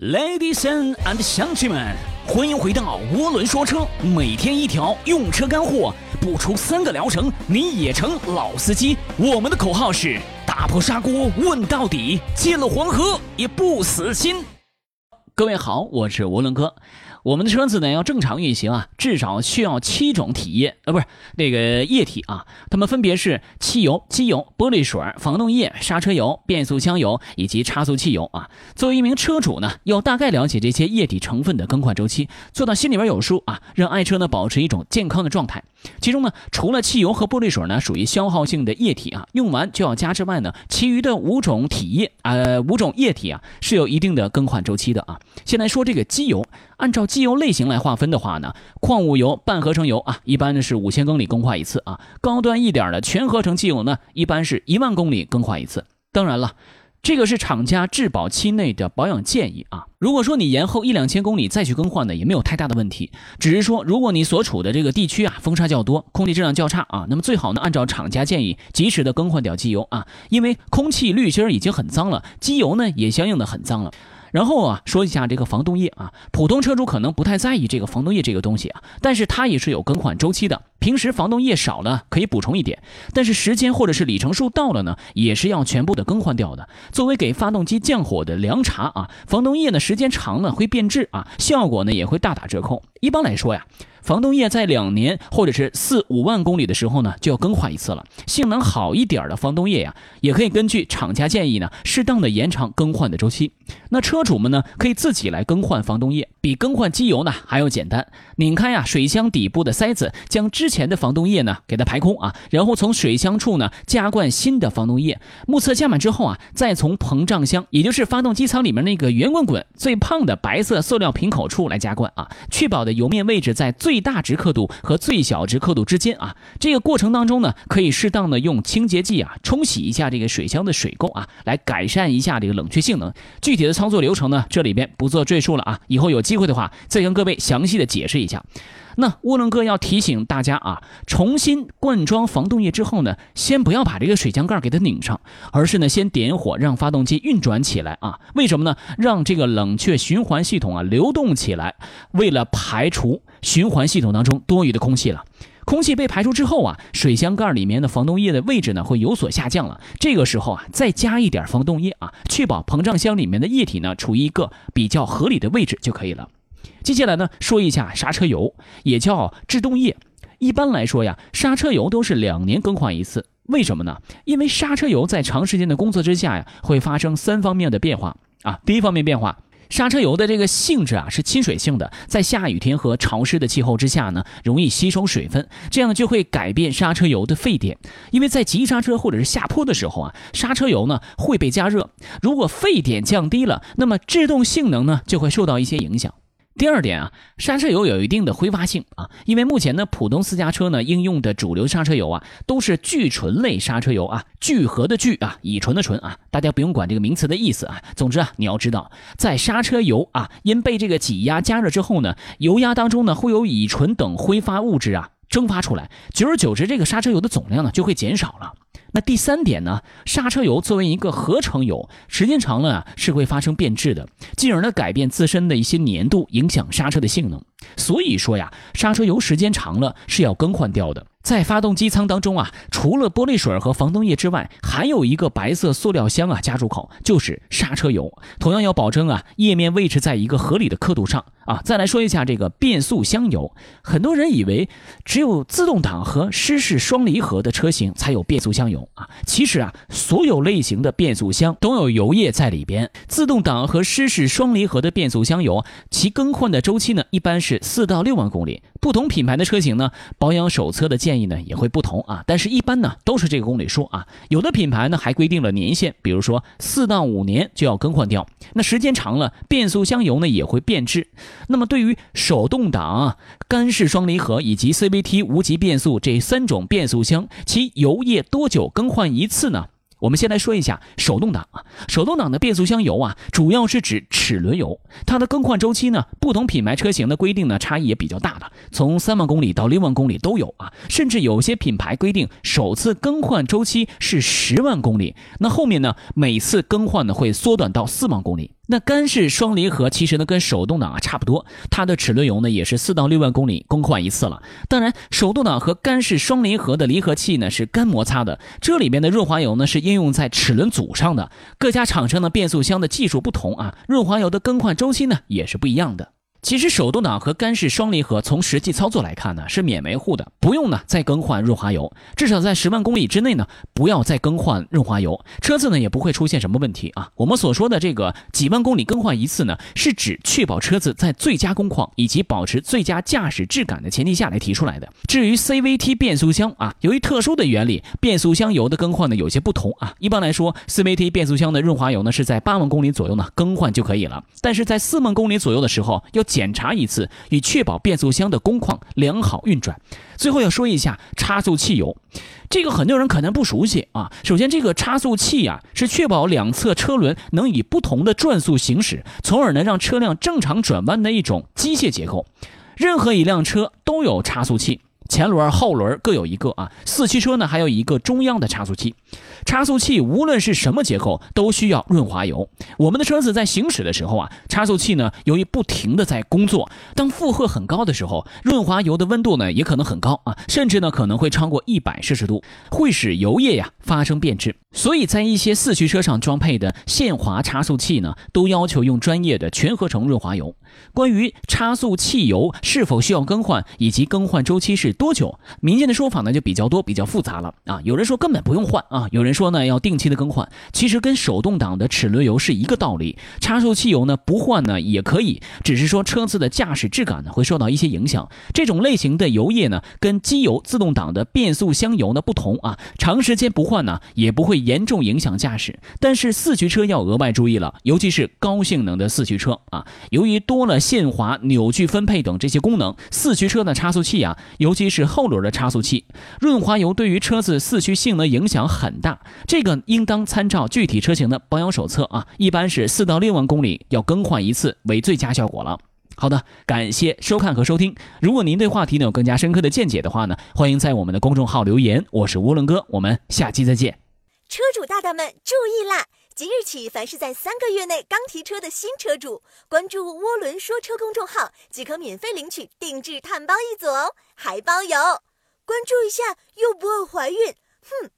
Ladies and 乡亲们，欢迎回到涡轮说车，每天一条用车干货，不出三个疗程你也成老司机。我们的口号是打破砂锅问到底，进了黄河也不死心。各位好，我是涡轮哥。我们的车子呢要正常运行啊，至少需要七种体液，呃，不是那个液体啊，它们分别是汽油、机油、玻璃水、防冻液、刹车油、变速箱油以及差速汽油啊。作为一名车主呢，要大概了解这些液体成分的更换周期，做到心里边有数啊，让爱车呢保持一种健康的状态。其中呢，除了汽油和玻璃水呢属于消耗性的液体啊，用完就要加之外呢，其余的五种体液呃五种液体啊是有一定的更换周期的啊。先来说这个机油，按照机油类型来划分的话呢，矿物油、半合成油啊，一般呢是五千公里更换一次啊，高端一点的全合成机油呢，一般是一万公里更换一次。当然了。这个是厂家质保期内的保养建议啊。如果说你延后一两千公里再去更换呢，也没有太大的问题。只是说，如果你所处的这个地区啊风沙较多，空气质量较差啊，那么最好呢按照厂家建议及时的更换掉机油啊，因为空气滤芯已经很脏了，机油呢也相应的很脏了。然后啊，说一下这个防冻液啊，普通车主可能不太在意这个防冻液这个东西啊，但是它也是有更换周期的。平时防冻液少了可以补充一点，但是时间或者是里程数到了呢，也是要全部的更换掉的。作为给发动机降火的凉茶啊，防冻液呢时间长了会变质啊，效果呢也会大打折扣。一般来说呀。防冻液在两年或者是四五万公里的时候呢，就要更换一次了。性能好一点的防冻液呀，也可以根据厂家建议呢，适当的延长更换的周期。那车主们呢，可以自己来更换防冻液，比更换机油呢还要简单。拧开呀水箱底部的塞子，将之前的防冻液呢给它排空啊，然后从水箱处呢加灌新的防冻液。目测加满之后啊，再从膨胀箱，也就是发动机舱里面那个圆滚滚、最胖的白色塑料瓶口处来加灌啊，确保的油面位置在最。大值刻度和最小值刻度之间啊，这个过程当中呢，可以适当的用清洁剂啊冲洗一下这个水箱的水垢啊，来改善一下这个冷却性能。具体的操作流程呢，这里边不做赘述了啊，以后有机会的话再跟各位详细的解释一下。那涡轮哥要提醒大家啊，重新灌装防冻液之后呢，先不要把这个水箱盖给它拧上，而是呢先点火让发动机运转起来啊。为什么呢？让这个冷却循环系统啊流动起来，为了排除循环系统当中多余的空气了。空气被排出之后啊，水箱盖里面的防冻液的位置呢会有所下降了。这个时候啊，再加一点防冻液啊，确保膨胀箱里面的液体呢处于一个比较合理的位置就可以了。接下来呢，说一下刹车油，也叫制动液。一般来说呀，刹车油都是两年更换一次。为什么呢？因为刹车油在长时间的工作之下呀，会发生三方面的变化啊。第一方面变化，刹车油的这个性质啊是亲水性的，在下雨天和潮湿的气候之下呢，容易吸收水分，这样就会改变刹车油的沸点。因为在急刹车或者是下坡的时候啊，刹车油呢会被加热，如果沸点降低了，那么制动性能呢就会受到一些影响。第二点啊，刹车油有一定的挥发性啊，因为目前呢，普通私家车呢应用的主流刹车油啊，都是聚醇类刹车油啊，聚合的聚啊，乙醇的醇啊，大家不用管这个名词的意思啊。总之啊，你要知道，在刹车油啊因被这个挤压加热之后呢，油压当中呢会有乙醇等挥发物质啊蒸发出来，久而久之，这个刹车油的总量呢就会减少了。那第三点呢？刹车油作为一个合成油，时间长了啊是会发生变质的，进而呢改变自身的一些粘度，影响刹车的性能。所以说呀，刹车油时间长了是要更换掉的。在发动机舱当中啊，除了玻璃水和防冻液之外，还有一个白色塑料箱啊，加注口就是刹车油，同样要保证啊液面位置在一个合理的刻度上啊。再来说一下这个变速箱油，很多人以为只有自动挡和湿式双离合的车型才有变速箱油啊，其实啊，所有类型的变速箱都有油液在里边。自动挡和湿式双离合的变速箱油，其更换的周期呢，一般是四到六万公里。不同品牌的车型呢，保养手册的建议呢也会不同啊，但是一般呢都是这个公里数啊。有的品牌呢还规定了年限，比如说四到五年就要更换掉。那时间长了，变速箱油呢也会变质。那么对于手动挡、干式双离合以及 CVT 无级变速这三种变速箱，其油液多久更换一次呢？我们先来说一下手动挡啊，手动挡的变速箱油啊，主要是指齿轮油，它的更换周期呢，不同品牌车型的规定呢，差异也比较大的，从三万公里到六万公里都有啊，甚至有些品牌规定首次更换周期是十万公里，那后面呢，每次更换呢会缩短到四万公里。那干式双离合其实呢跟手动挡啊差不多，它的齿轮油呢也是四到六万公里更换一次了。当然，手动挡和干式双离合的离合器呢是干摩擦的，这里边的润滑油呢是应用在齿轮组上的。各家厂商的变速箱的技术不同啊，润滑油的更换周期呢也是不一样的。其实手动挡和干式双离合从实际操作来看呢，是免维护的，不用呢再更换润滑油，至少在十万公里之内呢，不要再更换润滑油，车子呢也不会出现什么问题啊。我们所说的这个几万公里更换一次呢，是指确保车子在最佳工况以及保持最佳驾驶质感的前提下来提出来的。至于 CVT 变速箱啊，由于特殊的原理，变速箱油的更换呢有些不同啊。一般来说，CVT 变速箱的润滑油呢是在八万公里左右呢更换就可以了，但是在四万公里左右的时候要。检查一次，以确保变速箱的工况良好运转。最后要说一下差速器油，这个很多人可能不熟悉啊。首先，这个差速器呀是确保两侧车轮能以不同的转速行驶，从而呢让车辆正常转弯的一种机械结构。任何一辆车都有差速器。前轮、后轮各有一个啊，四驱车呢还有一个中央的差速器。差速器无论是什么结构，都需要润滑油。我们的车子在行驶的时候啊，差速器呢由于不停的在工作，当负荷很高的时候，润滑油的温度呢也可能很高啊，甚至呢可能会超过一百摄氏度，会使油液呀发生变质。所以在一些四驱车上装配的限滑差速器呢，都要求用专业的全合成润滑油。关于差速器油是否需要更换，以及更换周期是多多久，民间的说法呢就比较多，比较复杂了啊。有人说根本不用换啊，有人说呢要定期的更换。其实跟手动挡的齿轮油是一个道理，差速器油呢不换呢也可以，只是说车子的驾驶质感呢会受到一些影响。这种类型的油液呢跟机油自动挡的变速箱油呢不同啊，长时间不换呢也不会。严重影响驾驶，但是四驱车要额外注意了，尤其是高性能的四驱车啊，由于多了限滑、扭矩分配等这些功能，四驱车的差速器啊，尤其是后轮的差速器，润滑油对于车子四驱性能影响很大，这个应当参照具体车型的保养手册啊，一般是四到六万公里要更换一次为最佳效果了。好的，感谢收看和收听。如果您对话题呢有更加深刻的见解的话呢，欢迎在我们的公众号留言。我是涡轮哥，我们下期再见。车主大大们注意啦！即日起，凡是在三个月内刚提车的新车主，关注“涡轮说车”公众号即可免费领取定制碳包一组哦，还包邮。关注一下又不会怀孕，哼。